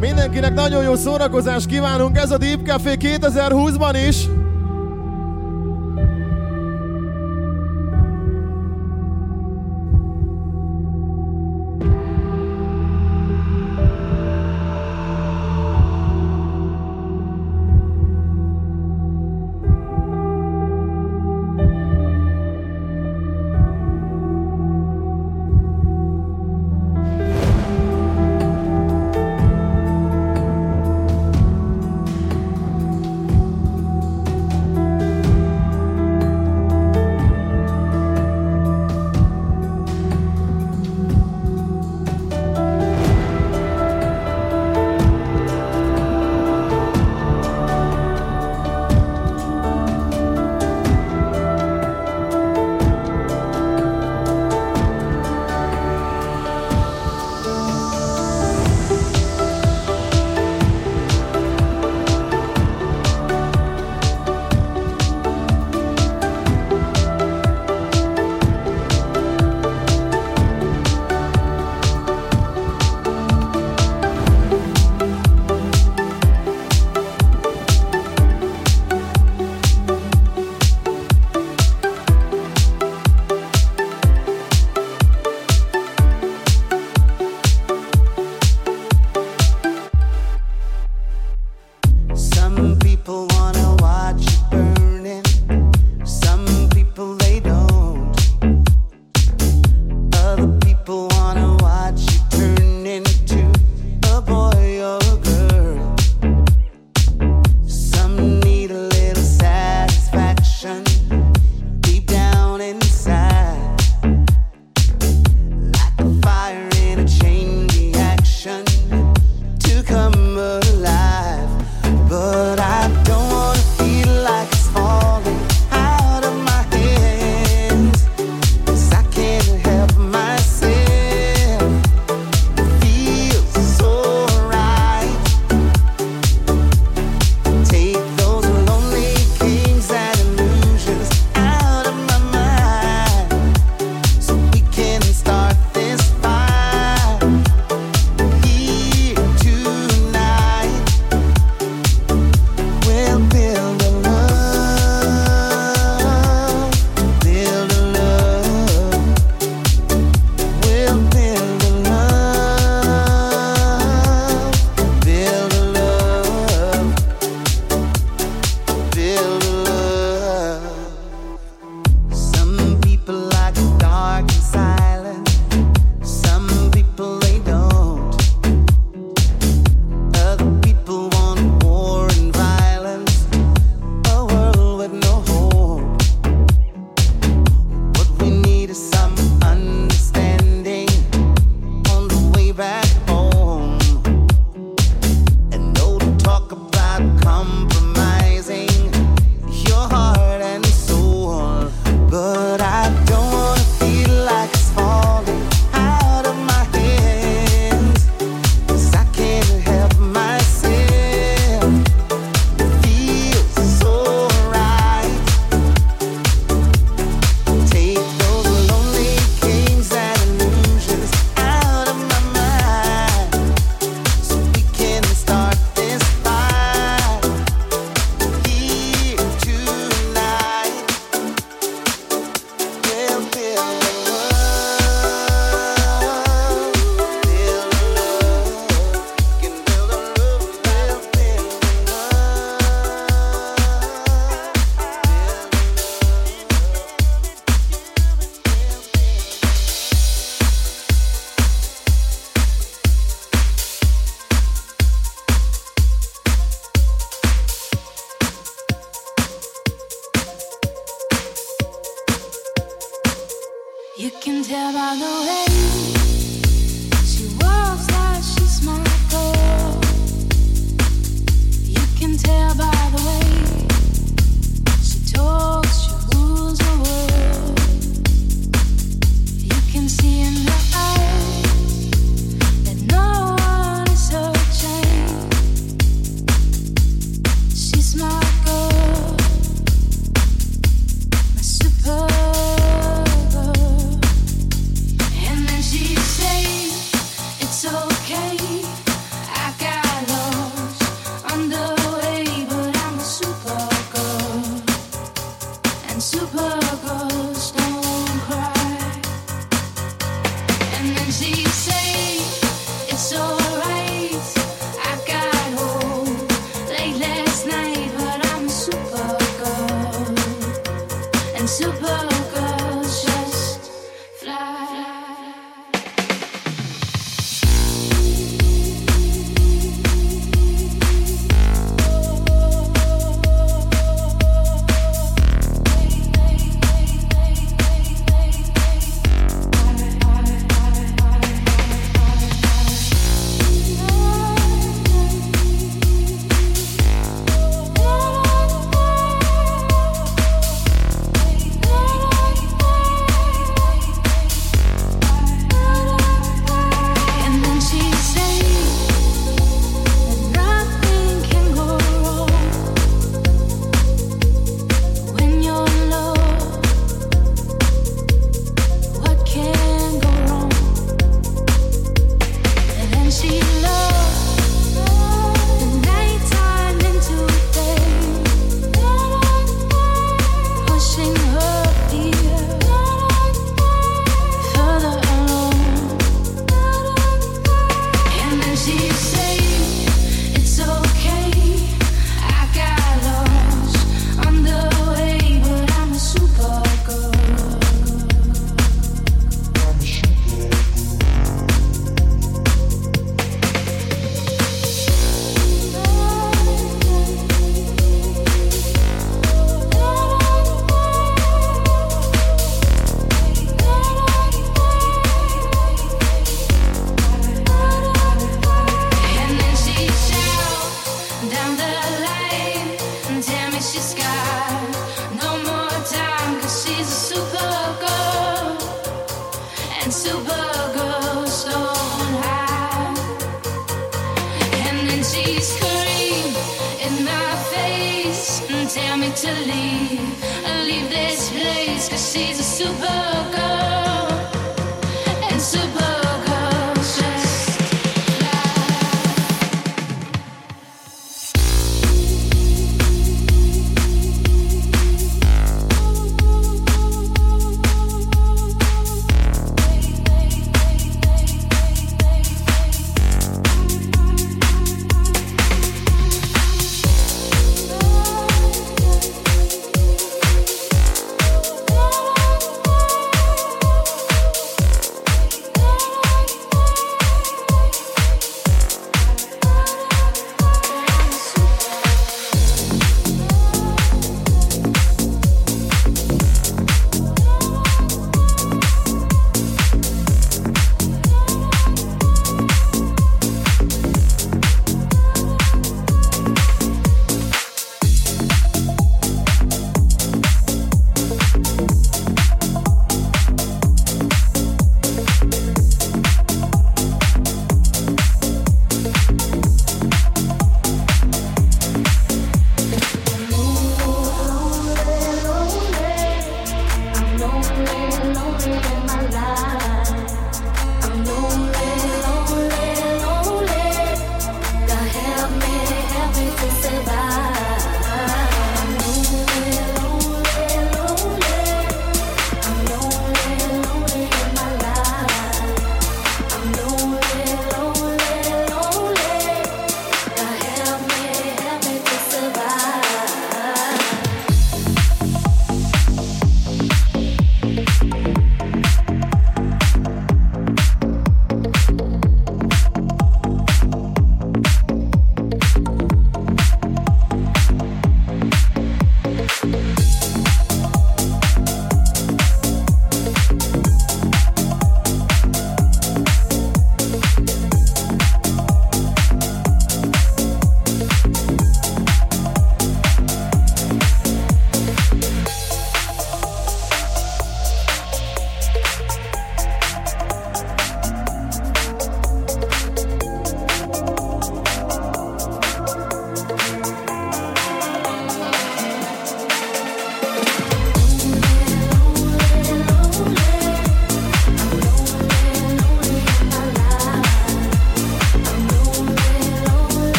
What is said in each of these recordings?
Mindenkinek nagyon jó szórakozást kívánunk, ez a Deep Café 2020-ban is.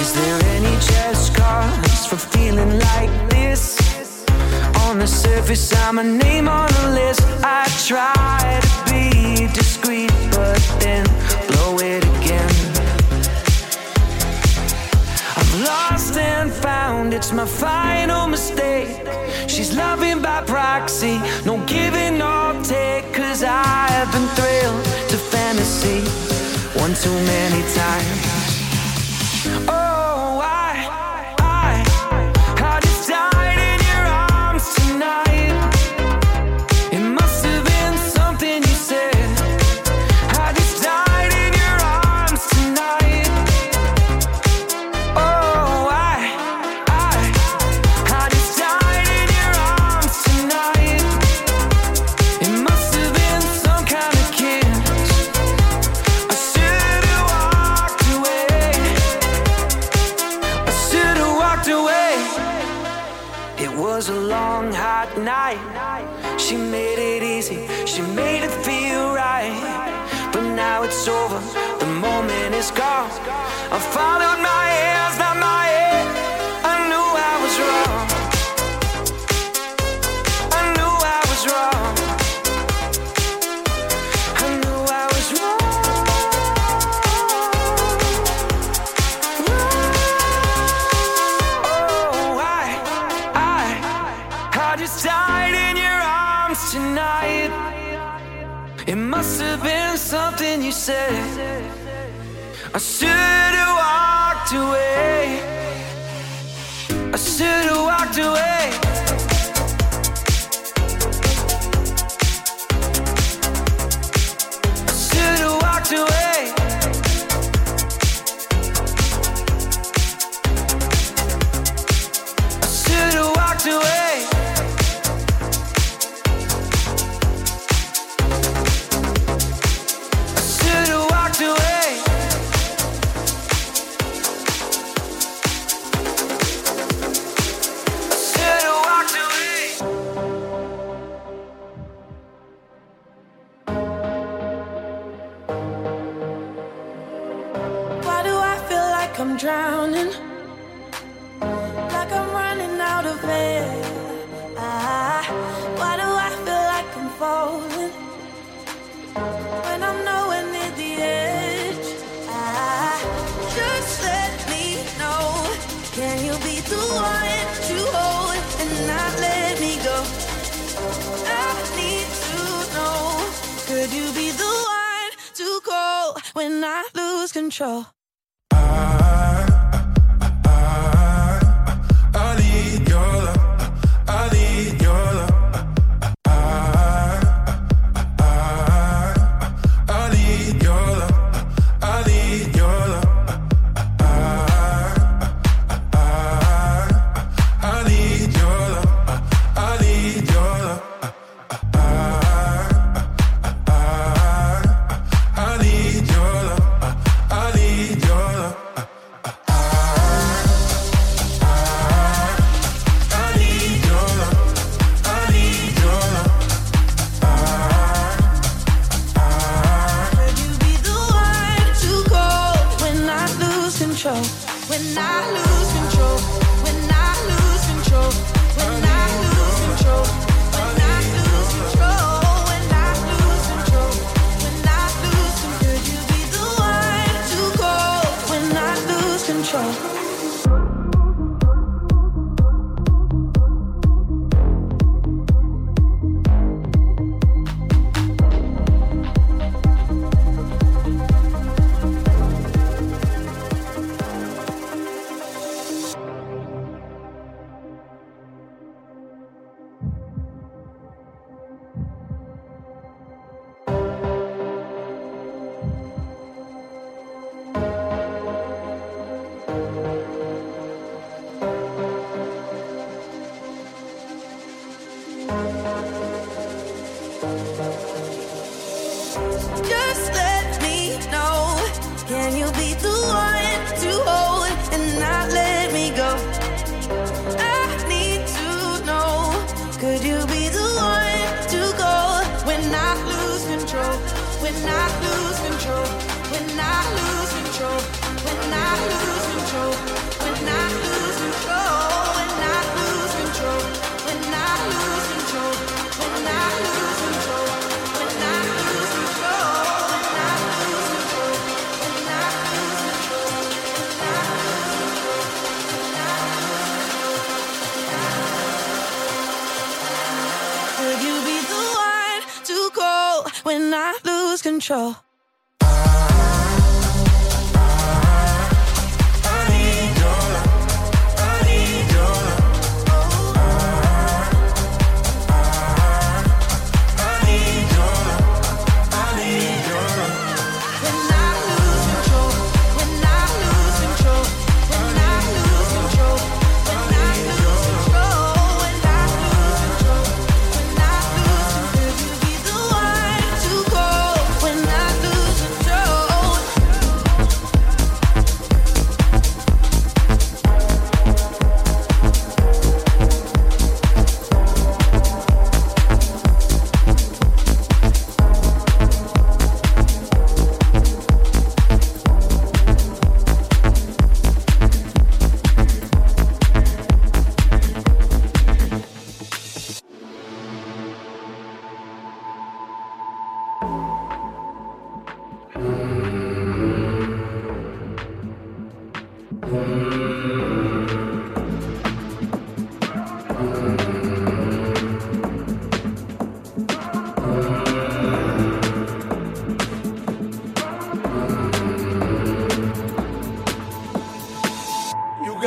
Is there any just cause for feeling like this? On the surface, I'm a name on a list. I try to be discreet, but then blow it again. I've lost and found, it's my final mistake. She's loving by proxy, no giving or take. Cause I've been thrilled to fantasy one too many times. something you said. I should have walked away. I should have walked away.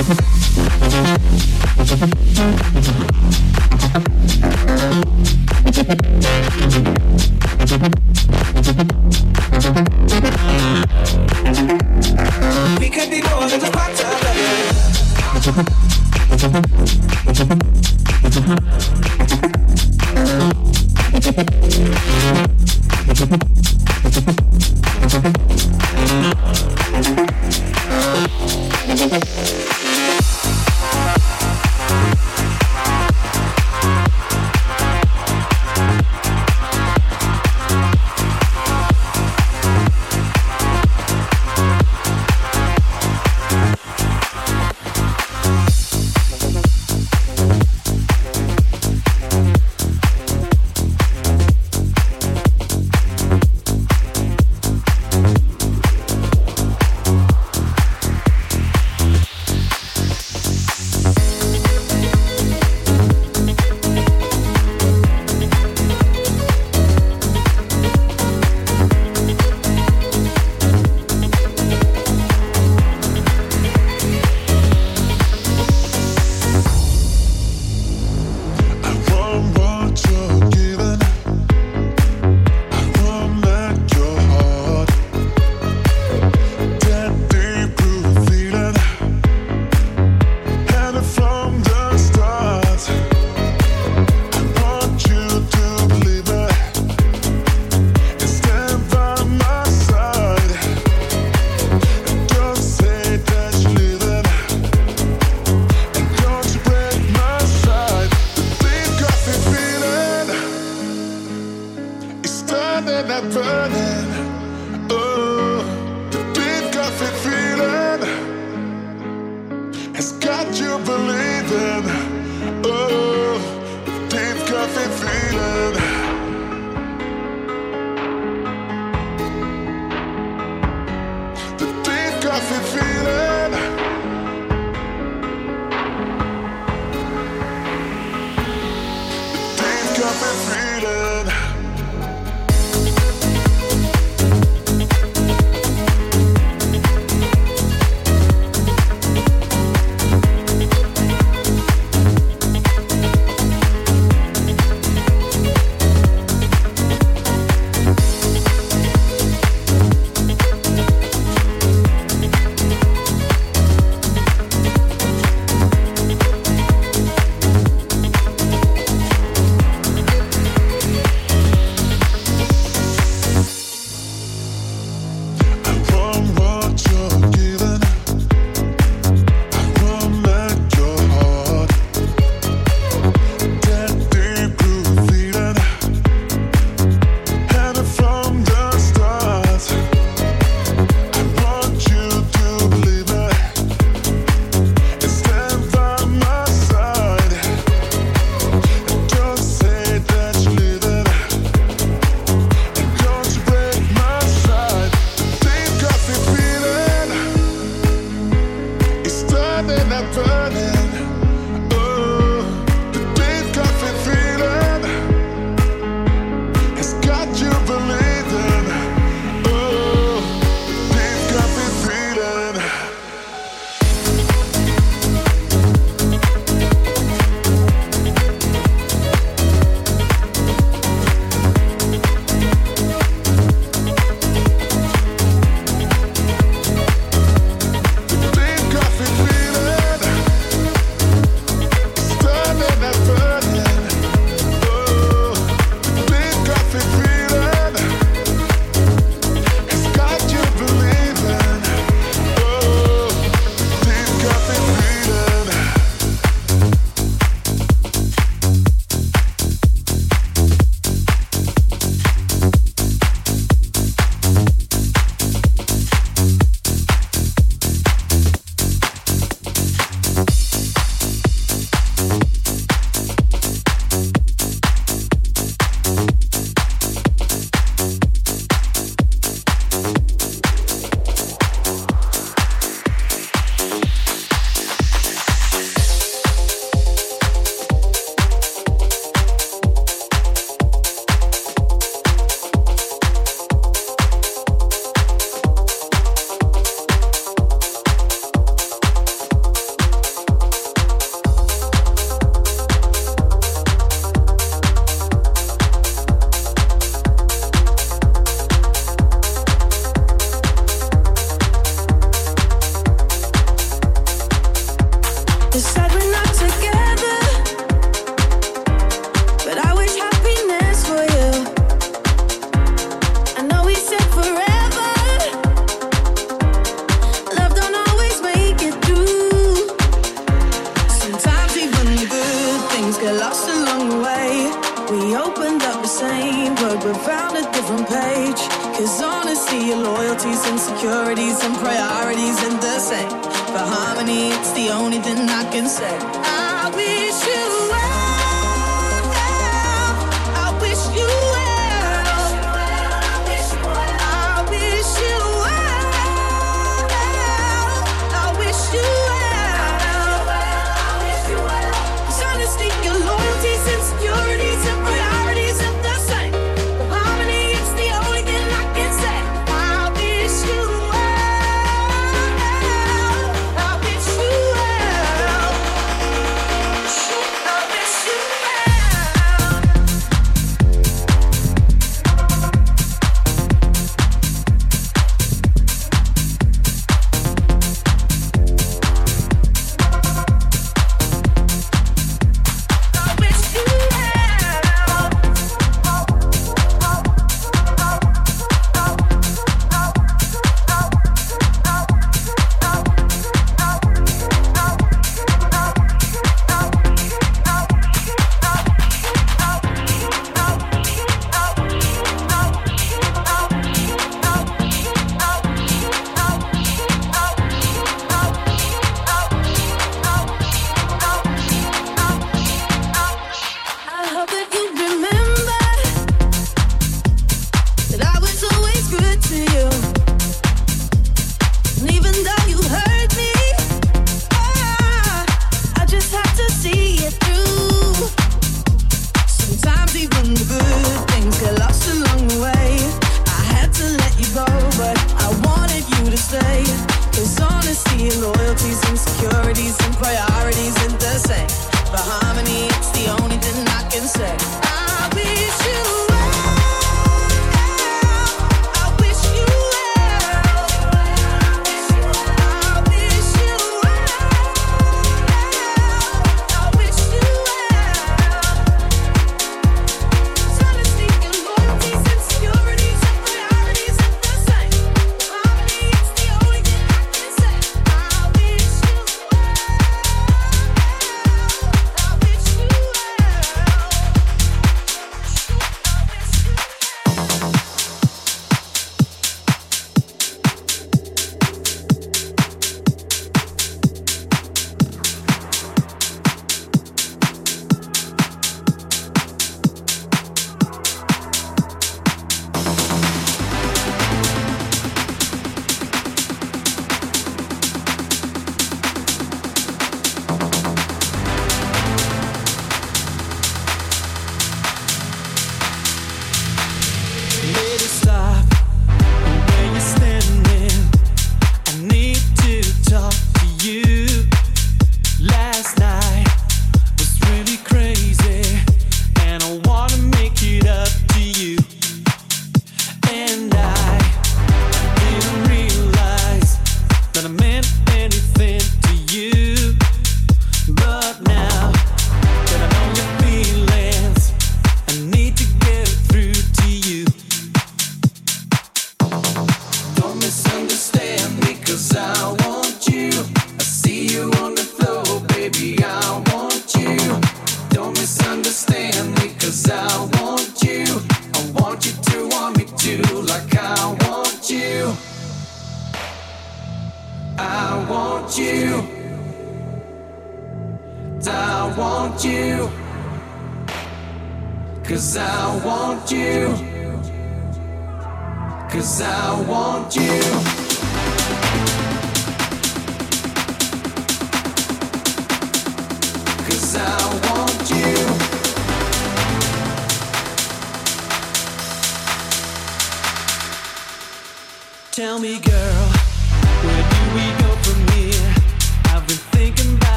Thank you.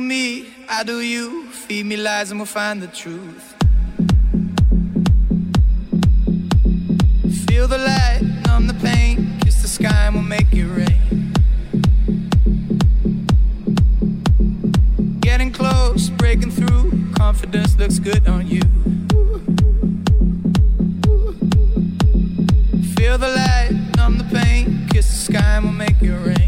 me, I do you. Feed me lies and we'll find the truth. Feel the light, numb the pain. Kiss the sky and we'll make it rain. Getting close, breaking through. Confidence looks good on you. Feel the light, numb the pain. Kiss the sky and we'll make it rain.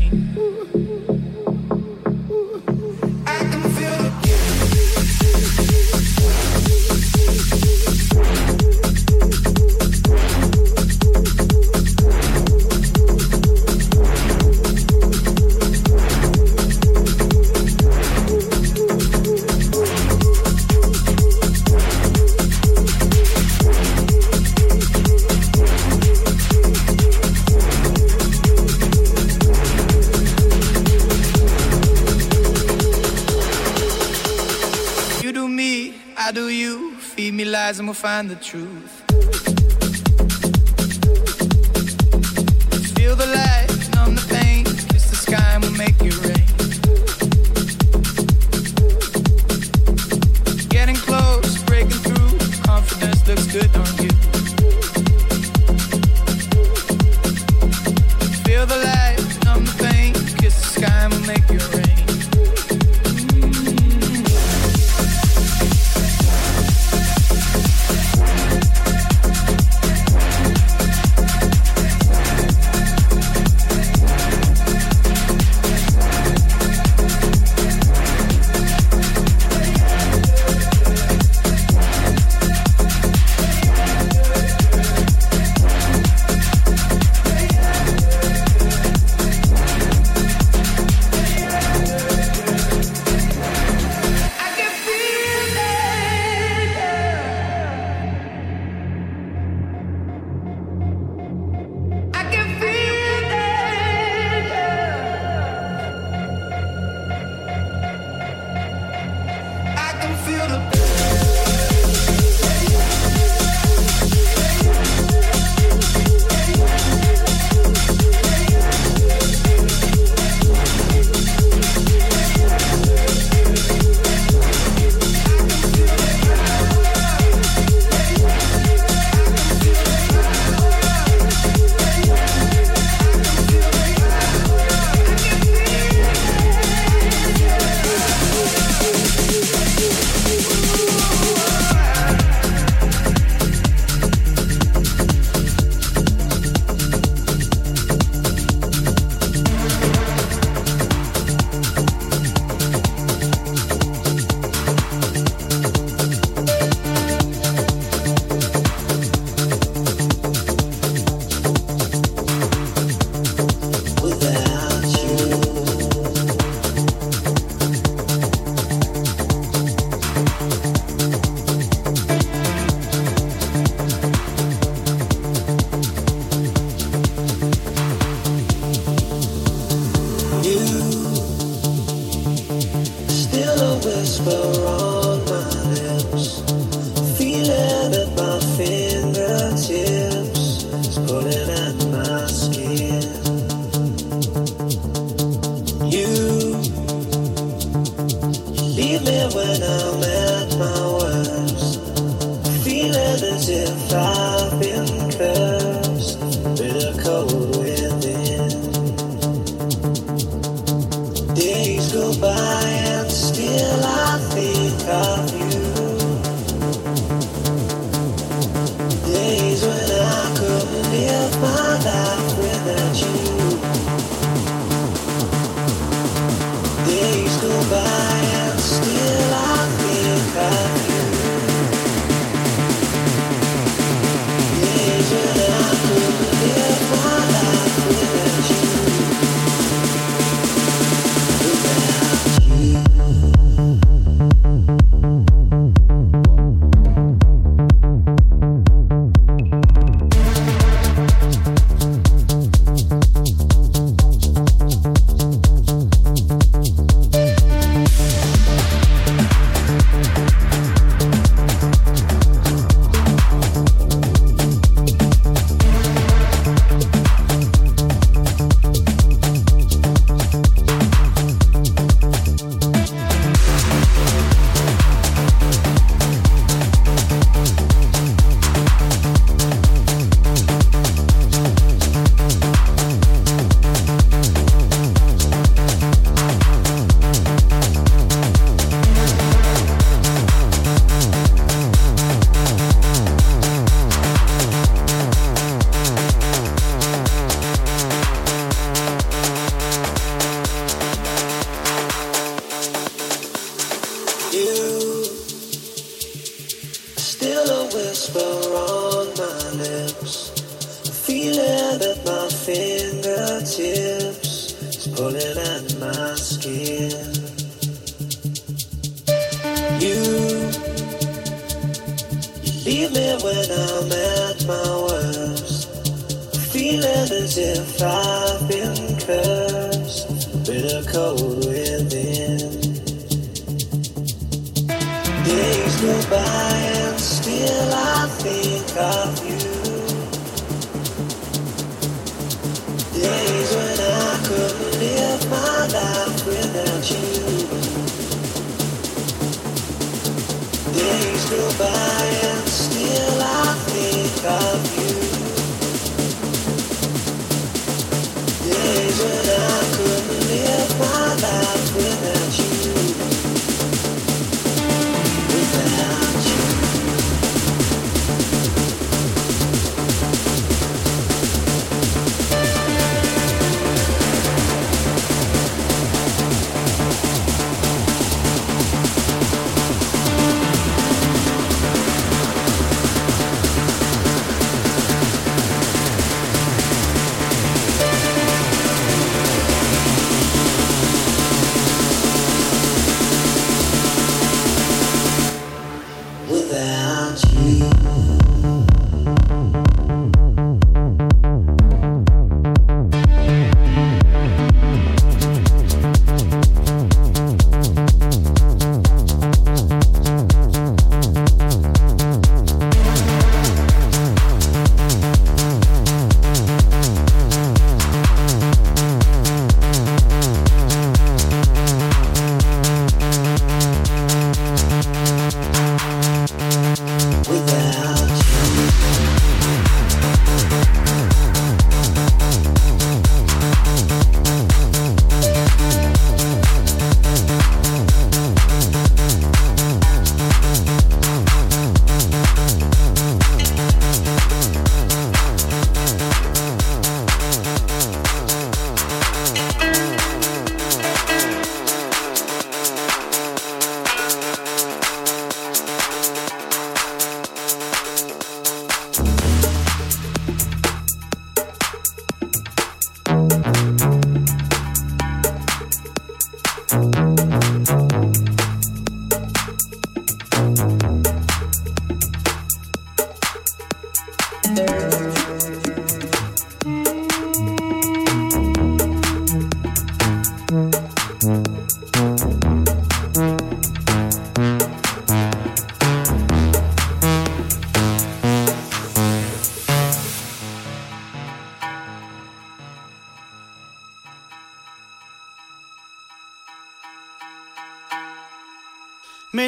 find the truth.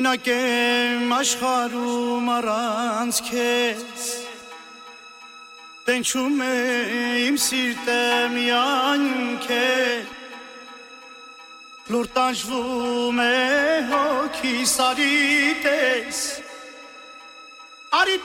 Մենակ եմ աշխարում առանց քեզ Տենչում է իմ սիրտը միայն քեզ Լուր տանջվում է հոգի սարի տես Արի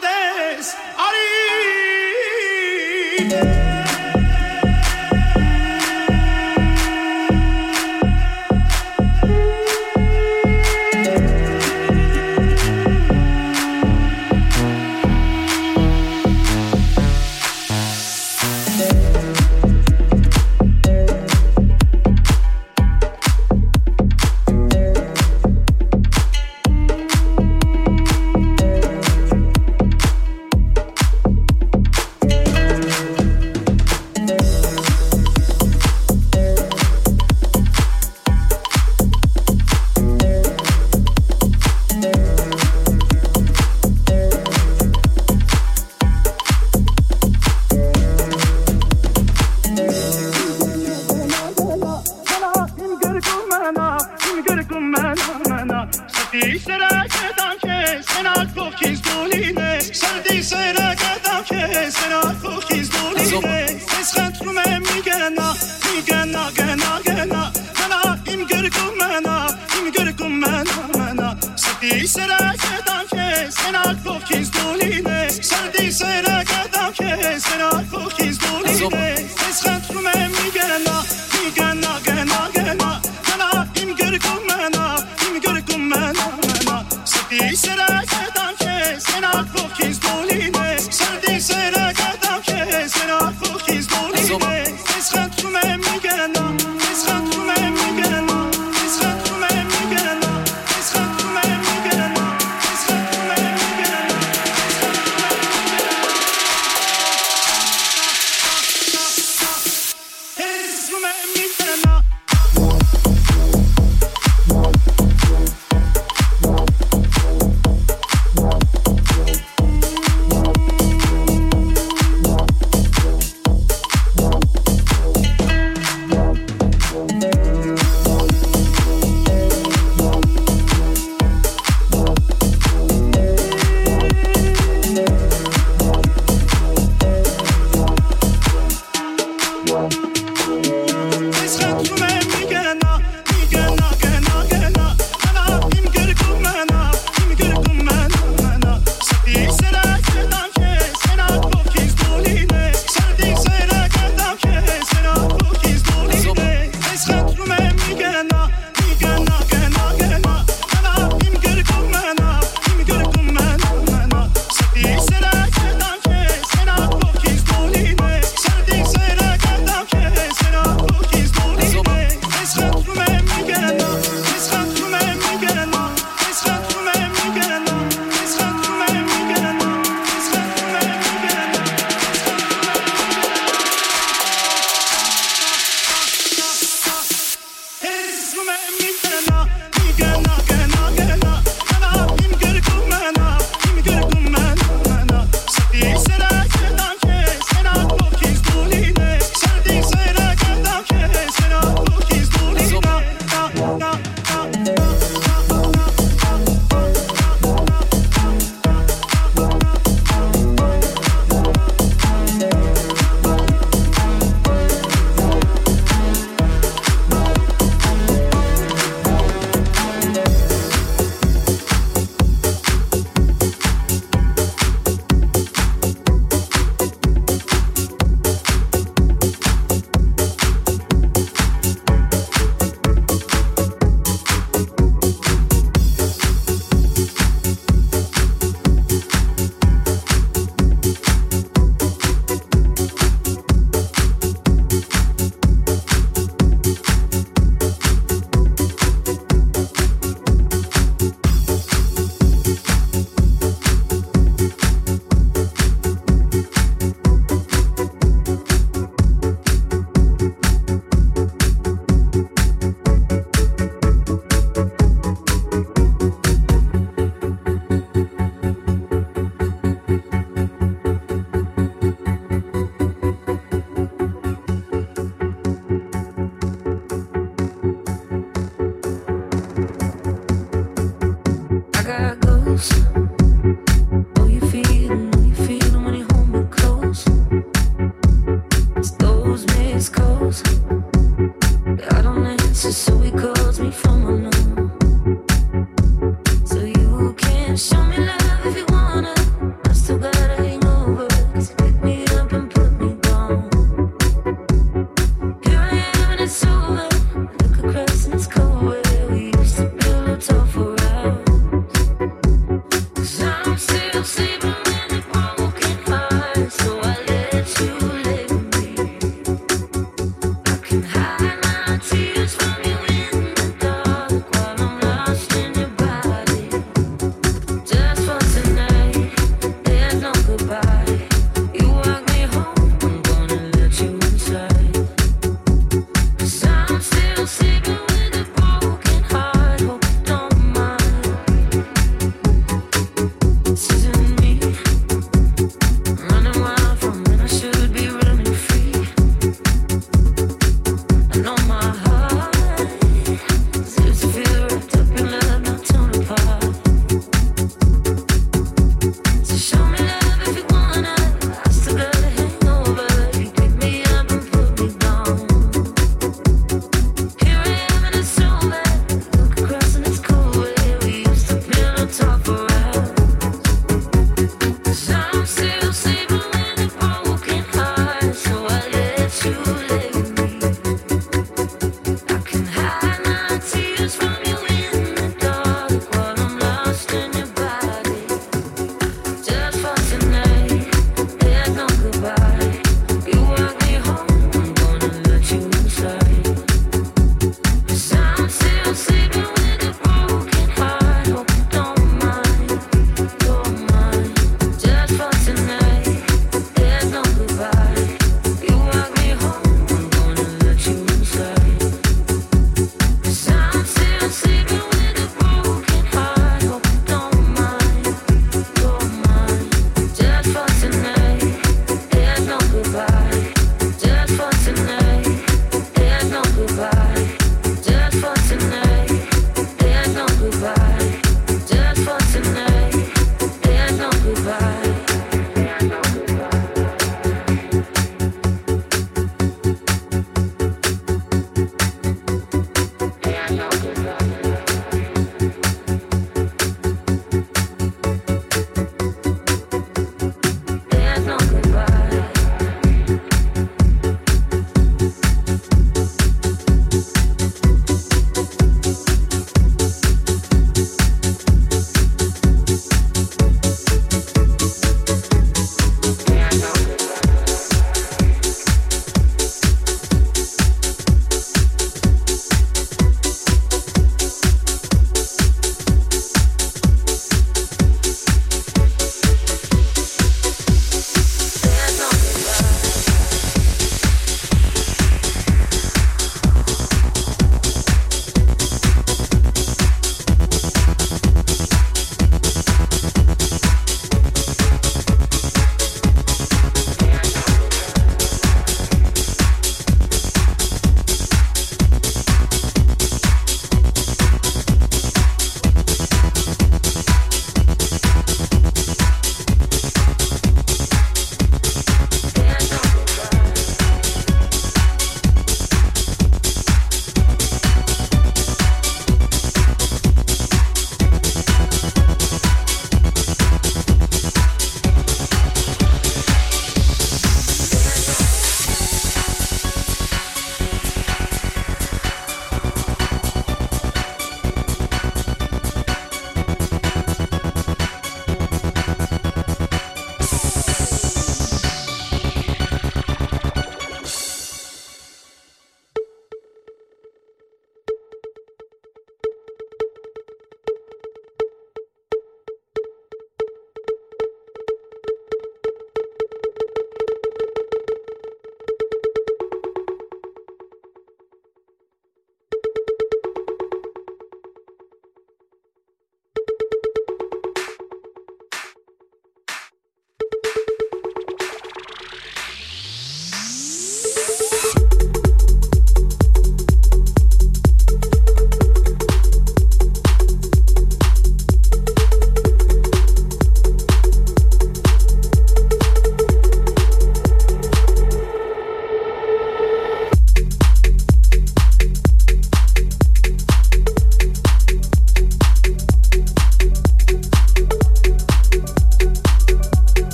let me now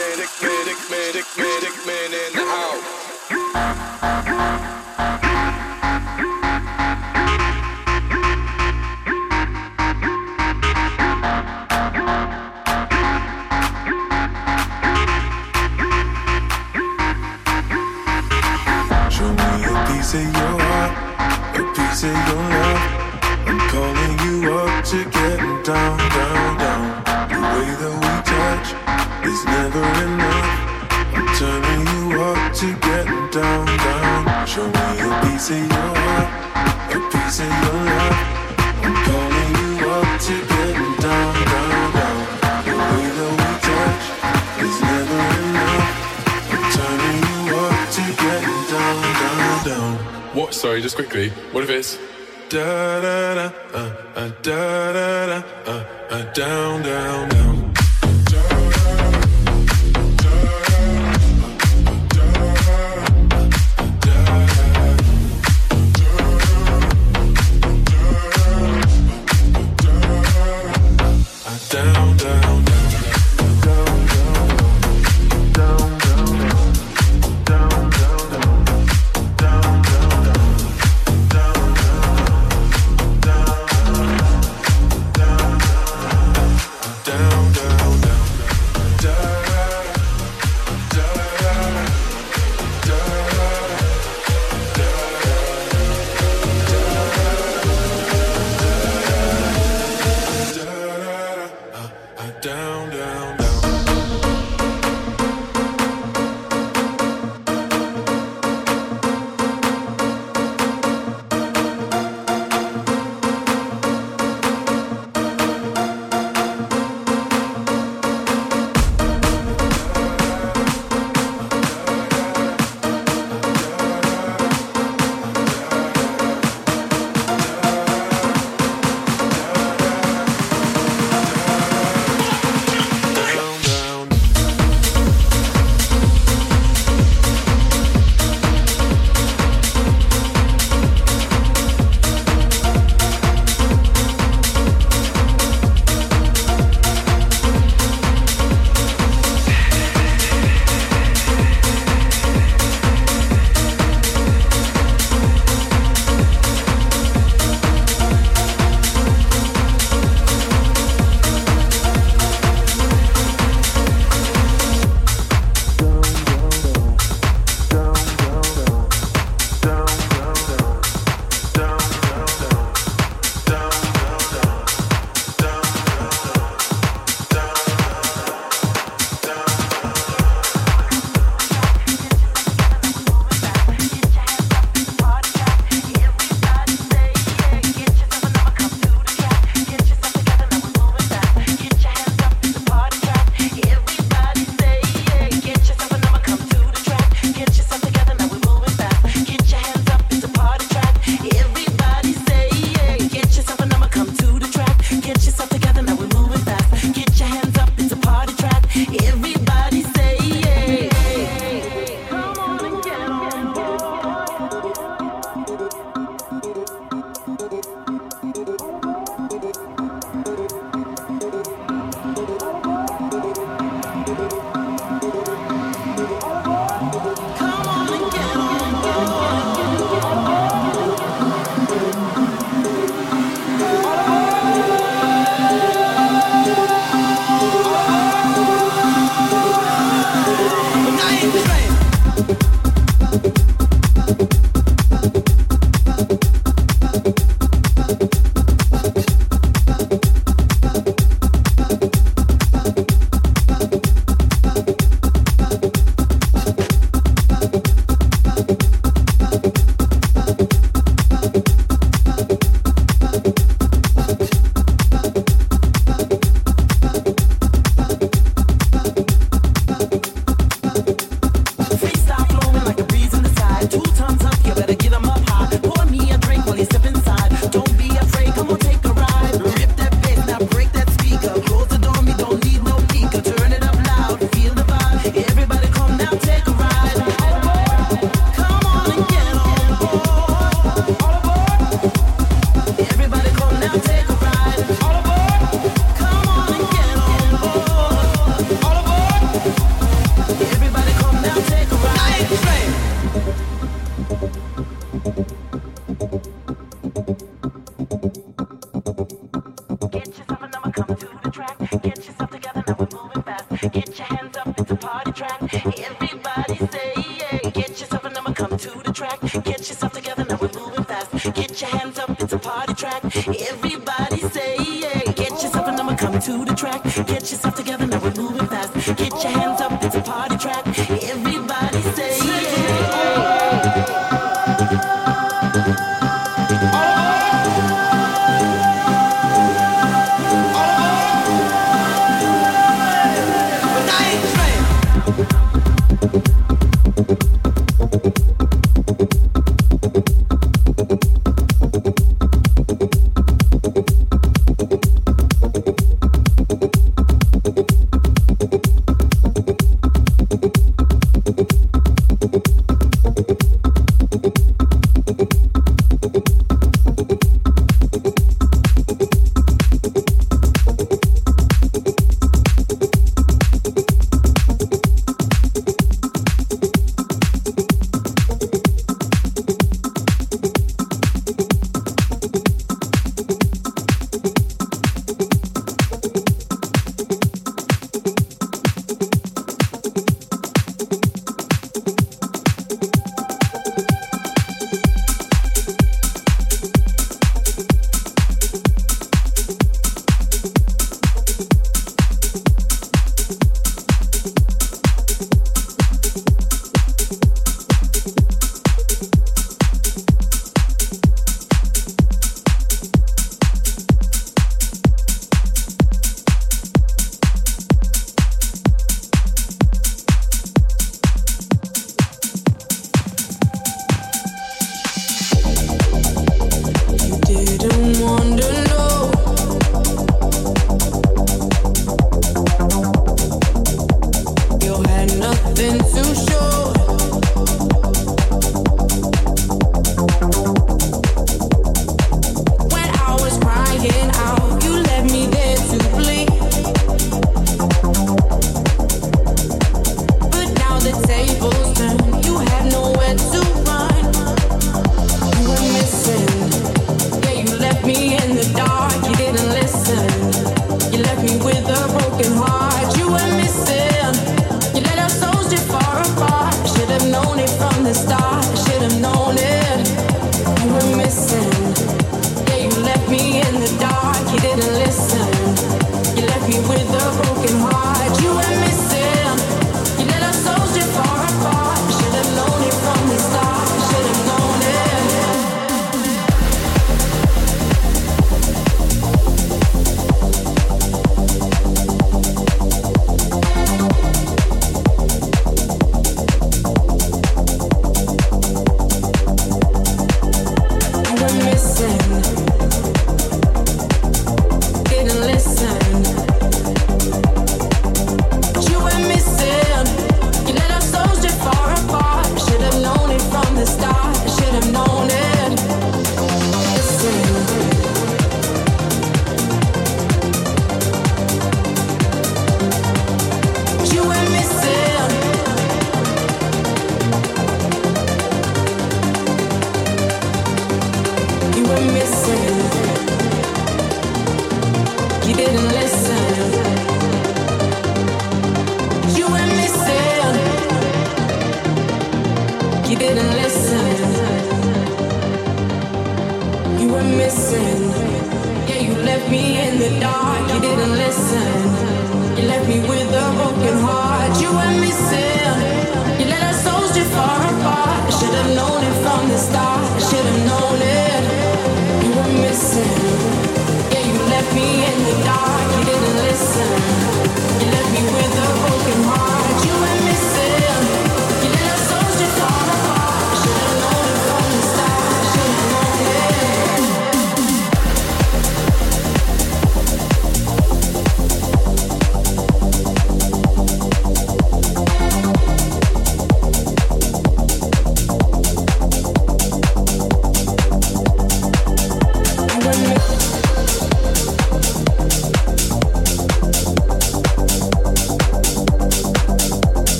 panic.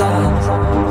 sun.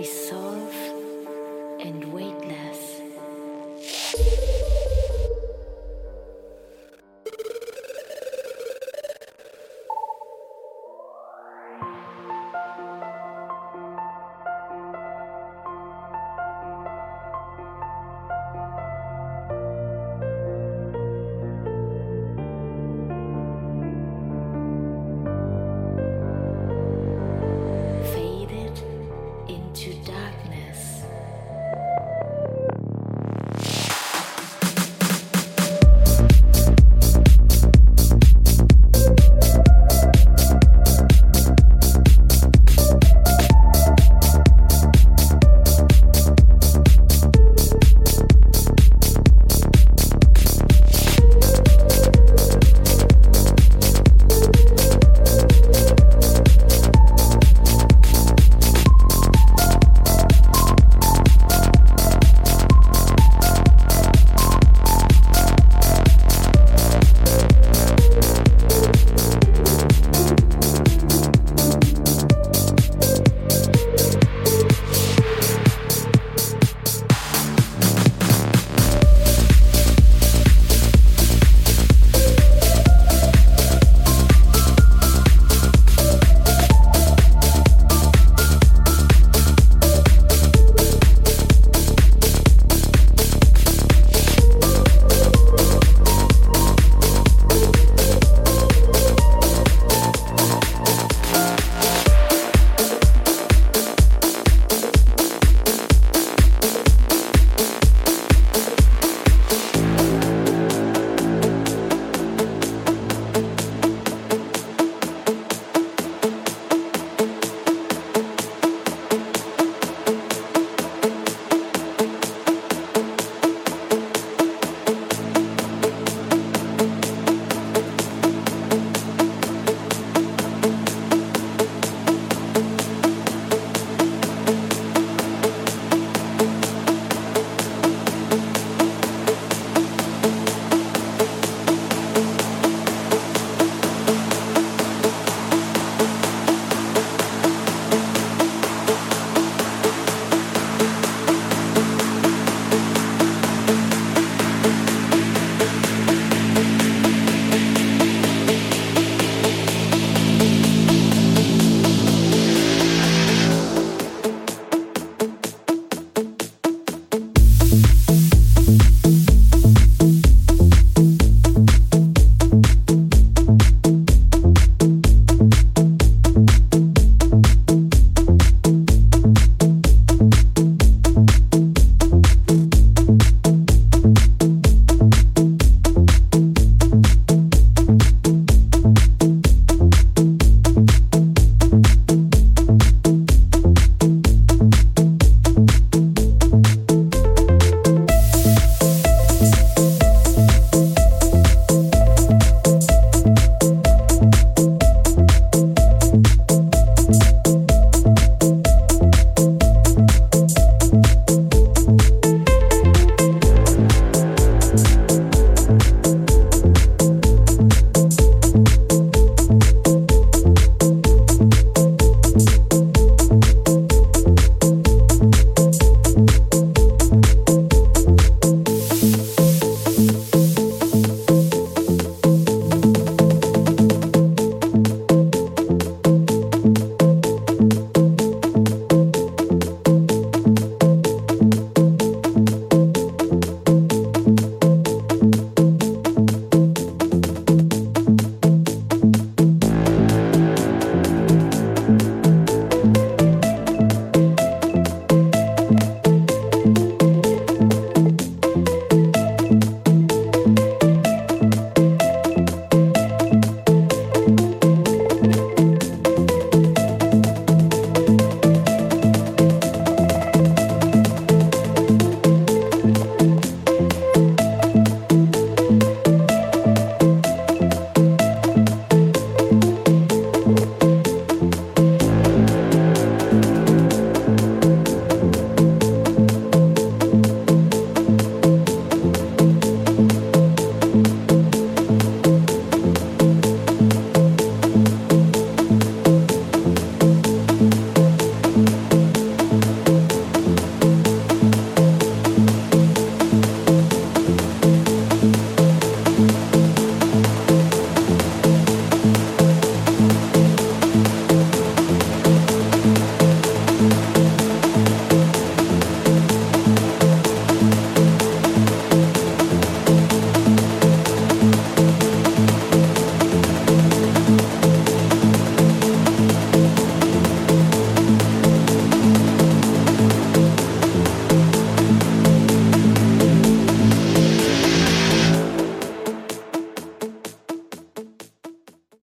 Die Sorge.